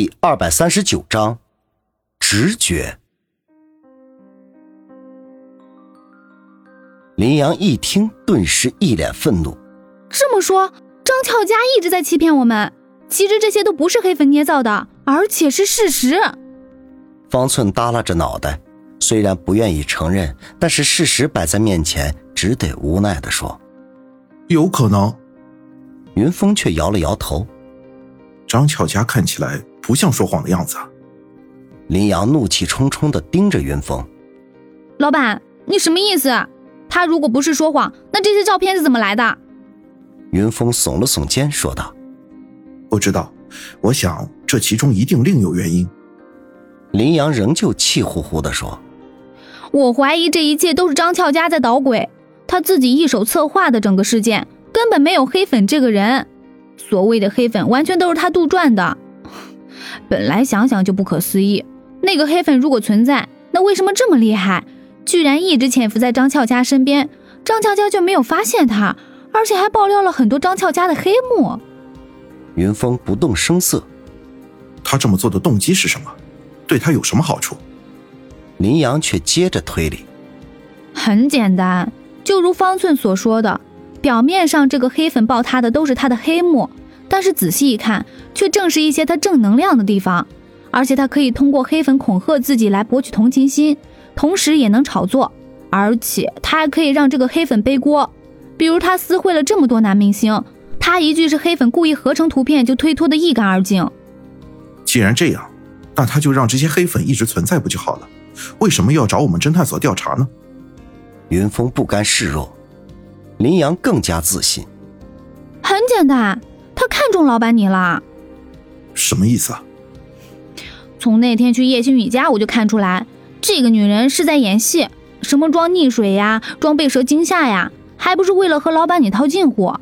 第二百三十九章，直觉。林阳一听，顿时一脸愤怒。这么说，张俏佳一直在欺骗我们。其实这些都不是黑粉捏造的，而且是事实。方寸耷拉着脑袋，虽然不愿意承认，但是事实摆在面前，只得无奈的说：“有可能。”云峰却摇了摇头。张巧佳看起来不像说谎的样子。林阳怒气冲冲的盯着云峰：“老板，你什么意思？他如果不是说谎，那这些照片是怎么来的？”云峰耸了耸肩，说道：“不知道，我想这其中一定另有原因。”林阳仍旧气呼呼的说：“我怀疑这一切都是张俏佳在捣鬼，他自己一手策划的整个事件，根本没有黑粉这个人。”所谓的黑粉完全都是他杜撰的，本来想想就不可思议。那个黑粉如果存在，那为什么这么厉害，居然一直潜伏在张俏佳身边，张俏佳就没有发现他，而且还爆料了很多张俏佳的黑幕。云峰不动声色，他这么做的动机是什么？对他有什么好处？林阳却接着推理，很简单，就如方寸所说的。表面上这个黑粉爆他的都是他的黑幕，但是仔细一看，却正是一些他正能量的地方。而且他可以通过黑粉恐吓自己来博取同情心，同时也能炒作。而且他还可以让这个黑粉背锅，比如他私会了这么多男明星，他一句是黑粉故意合成图片就推脱的一干二净。既然这样，那他就让这些黑粉一直存在不就好了？为什么要找我们侦探所调查呢？云峰不甘示弱。林阳更加自信。很简单，他看中老板你了。什么意思啊？从那天去叶星宇家，我就看出来，这个女人是在演戏，什么装溺水呀，装被蛇惊吓呀，还不是为了和老板你套近乎？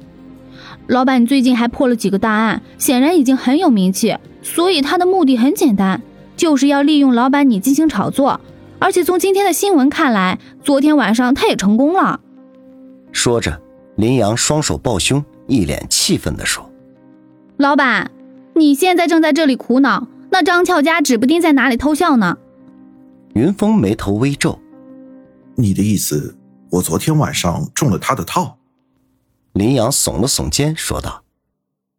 老板你最近还破了几个大案，显然已经很有名气，所以他的目的很简单，就是要利用老板你进行炒作。而且从今天的新闻看来，昨天晚上他也成功了。说着，林阳双手抱胸，一脸气愤地说：“老板，你现在正在这里苦恼，那张俏佳指不定在哪里偷笑呢。”云峰眉头微皱：“你的意思，我昨天晚上中了他的套？”林阳耸了耸肩，说道：“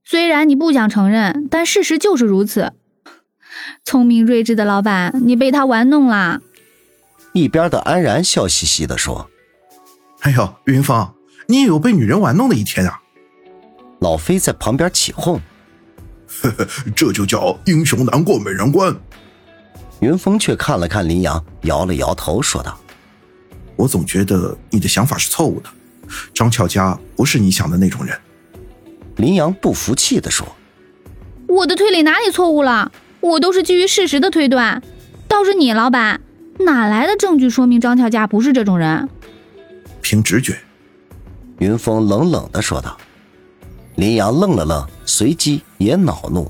虽然你不想承认，但事实就是如此。聪明睿智的老板，你被他玩弄啦。”一边的安然笑嘻嘻的说。哎呦，云峰，你也有被女人玩弄的一天啊！老飞在旁边起哄：“呵呵，这就叫英雄难过美人关。”云峰却看了看林阳，摇了摇头，说道：“我总觉得你的想法是错误的，张俏佳不是你想的那种人。”林阳不服气地说：“我的推理哪里错误了？我都是基于事实的推断。倒是你，老板，哪来的证据说明张俏佳不是这种人？”凭直觉，云峰冷冷的说道。林阳愣了愣，随即也恼怒：“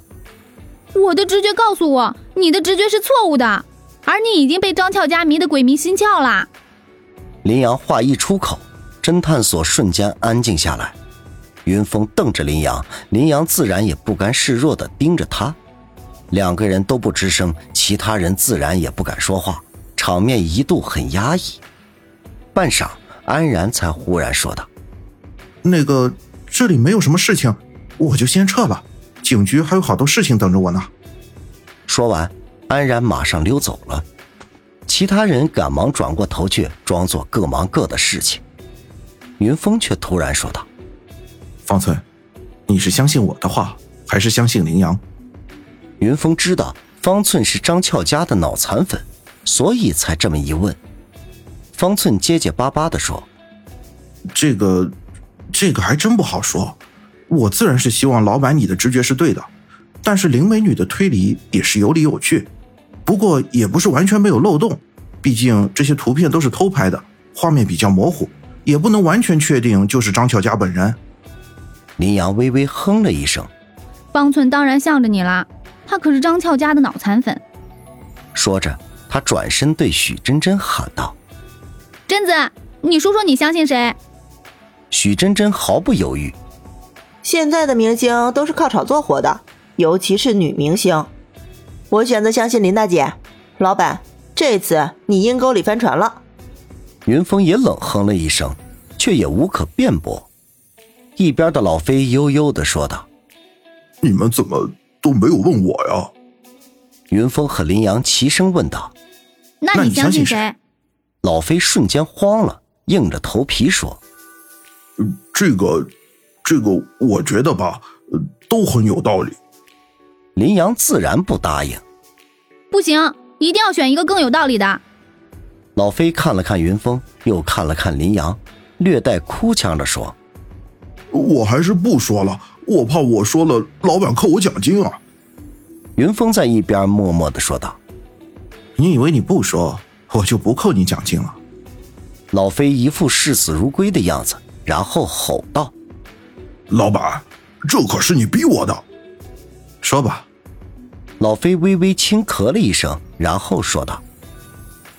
我的直觉告诉我，你的直觉是错误的，而你已经被张俏佳迷得鬼迷心窍了。”林阳话一出口，侦探所瞬间安静下来。云峰瞪着林阳，林阳自然也不甘示弱的盯着他，两个人都不吱声，其他人自然也不敢说话，场面一度很压抑。半晌。安然才忽然说道：“那个，这里没有什么事情，我就先撤了。警局还有好多事情等着我呢。”说完，安然马上溜走了。其他人赶忙转过头去，装作各忙各的事情。云峰却突然说道：“方寸，你是相信我的话，还是相信羚羊？”云峰知道方寸是张俏家的脑残粉，所以才这么一问。方寸结结巴巴地说：“这个，这个还真不好说。我自然是希望老板你的直觉是对的，但是林美女的推理也是有理有据。不过也不是完全没有漏洞，毕竟这些图片都是偷拍的，画面比较模糊，也不能完全确定就是张巧佳本人。”林阳微微哼了一声：“方寸当然向着你啦，他可是张俏佳的脑残粉。”说着，他转身对许真真喊道。贞子，你说说你相信谁？许真真毫不犹豫。现在的明星都是靠炒作火的，尤其是女明星。我选择相信林大姐。老板，这次你阴沟里翻船了。云峰也冷哼了一声，却也无可辩驳。一边的老飞悠悠的说道：“你们怎么都没有问我呀？”云峰和林阳齐声问道：“那你相信谁？”老飞瞬间慌了，硬着头皮说：“这个，这个，我觉得吧，都很有道理。”林阳自然不答应：“不行，一定要选一个更有道理的。”老飞看了看云峰，又看了看林阳，略带哭腔的说：“我还是不说了，我怕我说了，老板扣我奖金啊。”云峰在一边默默的说道：“你以为你不说，我就不扣你奖金了？”老飞一副视死如归的样子，然后吼道：“老板，这可是你逼我的，说吧。”老飞微微轻咳了一声，然后说道。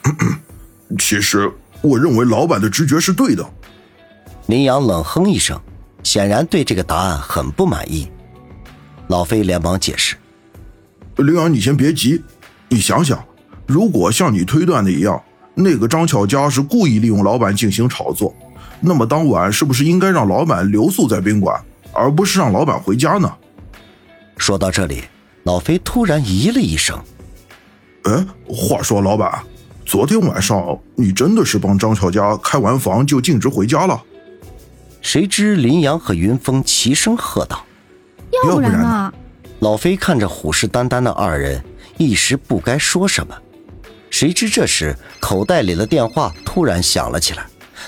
其实，我认为老板的直觉是对的。林阳冷哼一声，显然对这个答案很不满意。老飞连忙解释：“林阳，你先别急，你想想，如果像你推断的一样，那个张巧佳是故意利用老板进行炒作，那么当晚是不是应该让老板留宿在宾馆，而不是让老板回家呢？”说到这里，老飞突然咦了一声：“哎，话说，老板。”昨天晚上，你真的是帮张小佳开完房就径直回家了？谁知林阳和云峰齐声喝道：“要不然呢？”老飞看着虎视眈眈的二人，一时不该说什么。谁知这时口袋里的电话突然响了起来，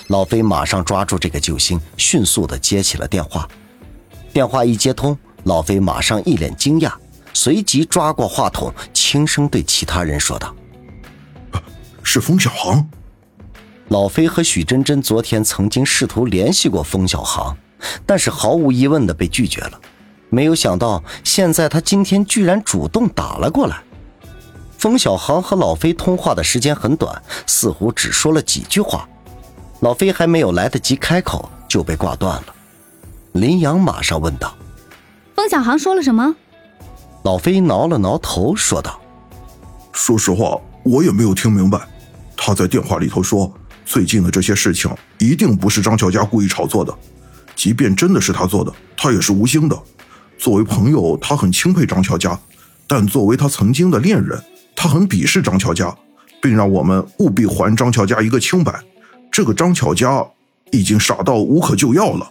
老飞马上抓住这个救星，迅速的接起了电话。电话一接通，老飞马上一脸惊讶，随即抓过话筒，轻声对其他人说道。是封小航，老飞和许真真昨天曾经试图联系过封小航，但是毫无疑问的被拒绝了。没有想到，现在他今天居然主动打了过来。封小航和老飞通话的时间很短，似乎只说了几句话，老飞还没有来得及开口就被挂断了。林阳马上问道：“风小航说了什么？”老飞挠了挠头，说道：“说实话，我也没有听明白。”他在电话里头说：“最近的这些事情一定不是张乔佳故意炒作的，即便真的是他做的，他也是无心的。作为朋友，他很钦佩张乔佳，但作为他曾经的恋人，他很鄙视张乔佳，并让我们务必还张乔佳一个清白。这个张巧家已经傻到无可救药了。”